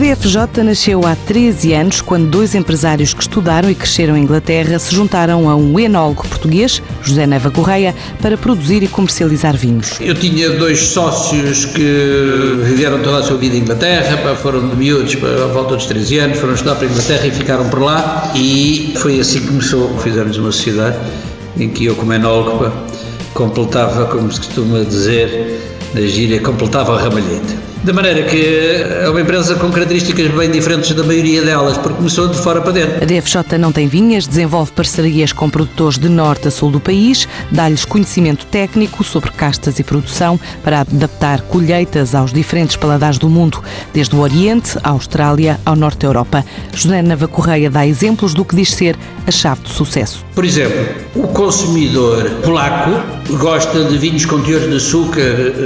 DFJ nasceu há 13 anos, quando dois empresários que estudaram e cresceram em Inglaterra se juntaram a um enólogo português, José Neva Correia, para produzir e comercializar vinhos. Eu tinha dois sócios que viveram toda a sua vida em Inglaterra, foram de miúdos para a volta dos 13 anos, foram estudar para a Inglaterra e ficaram por lá. E foi assim que começou. Fizemos uma sociedade em que eu, como enólogo, completava, como se costuma dizer, na gíria, completava a ramalheta. De maneira que é uma empresa com características bem diferentes da maioria delas, porque começou de fora para dentro. A DFJ não tem vinhas, desenvolve parcerias com produtores de norte a sul do país, dá-lhes conhecimento técnico sobre castas e produção para adaptar colheitas aos diferentes paladares do mundo, desde o Oriente, à Austrália, ao Norte da Europa. José Nava Correia dá exemplos do que diz ser a chave de sucesso. Por exemplo, o consumidor polaco gosta de vinhos com teores de açúcar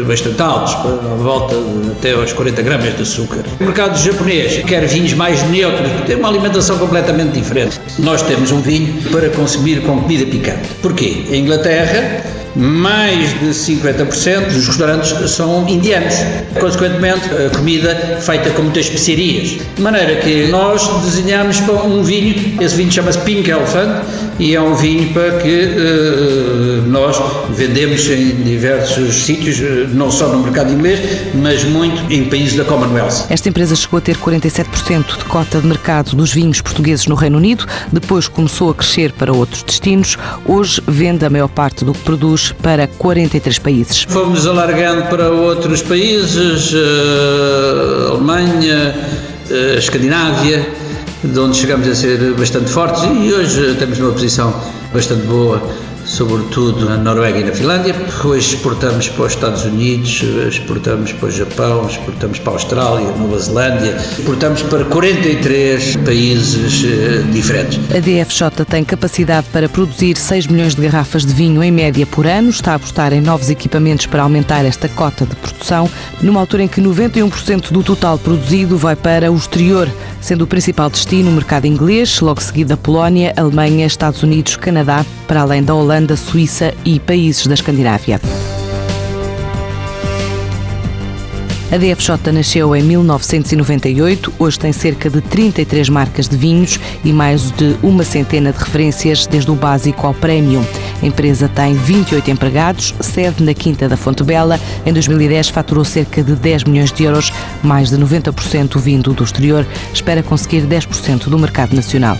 bastante altos, à volta de até aos 40 gramas de açúcar. O mercado japonês quer vinhos mais neutros, tem uma alimentação completamente diferente. Nós temos um vinho para consumir com comida picante. Porquê? Em Inglaterra, mais de 50% dos restaurantes são indianos. Consequentemente, a comida feita com muitas especiarias. De maneira que nós desenhamos um vinho, esse vinho chama-se Pink Elephant, e é um vinho para que uh, nós vendemos em diversos sítios, eh, não só no mercado inglês, mas muito em países da Commonwealth. Esta empresa chegou a ter 47% de cota de mercado dos vinhos portugueses no Reino Unido, depois começou a crescer para outros destinos, hoje vende a maior parte do que produz para 43 países. Fomos alargando para outros países, uh, Alemanha, uh, Escandinávia, de onde chegamos a ser bastante fortes e hoje temos uma posição bastante boa sobretudo na Noruega e na Finlândia. Hoje exportamos para os Estados Unidos, exportamos para o Japão, exportamos para a Austrália, Nova Zelândia, exportamos para 43 países eh, diferentes. A DFJ tem capacidade para produzir 6 milhões de garrafas de vinho em média por ano, está a apostar em novos equipamentos para aumentar esta cota de produção, numa altura em que 91% do total produzido vai para o exterior, sendo o principal destino o mercado inglês, logo seguido a Polónia, Alemanha, Estados Unidos, Canadá, para além da Holanda Holanda, Suíça e países da Escandinávia. A DFJ nasceu em 1998, hoje tem cerca de 33 marcas de vinhos e mais de uma centena de referências, desde o básico ao premium. A empresa tem 28 empregados, sede na Quinta da Fonte Bela. Em 2010 faturou cerca de 10 milhões de euros, mais de 90% vindo do exterior. Espera conseguir 10% do mercado nacional.